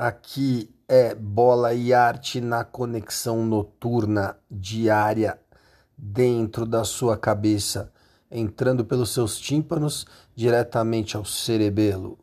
Aqui é bola e arte na conexão noturna diária dentro da sua cabeça, entrando pelos seus tímpanos diretamente ao cerebelo.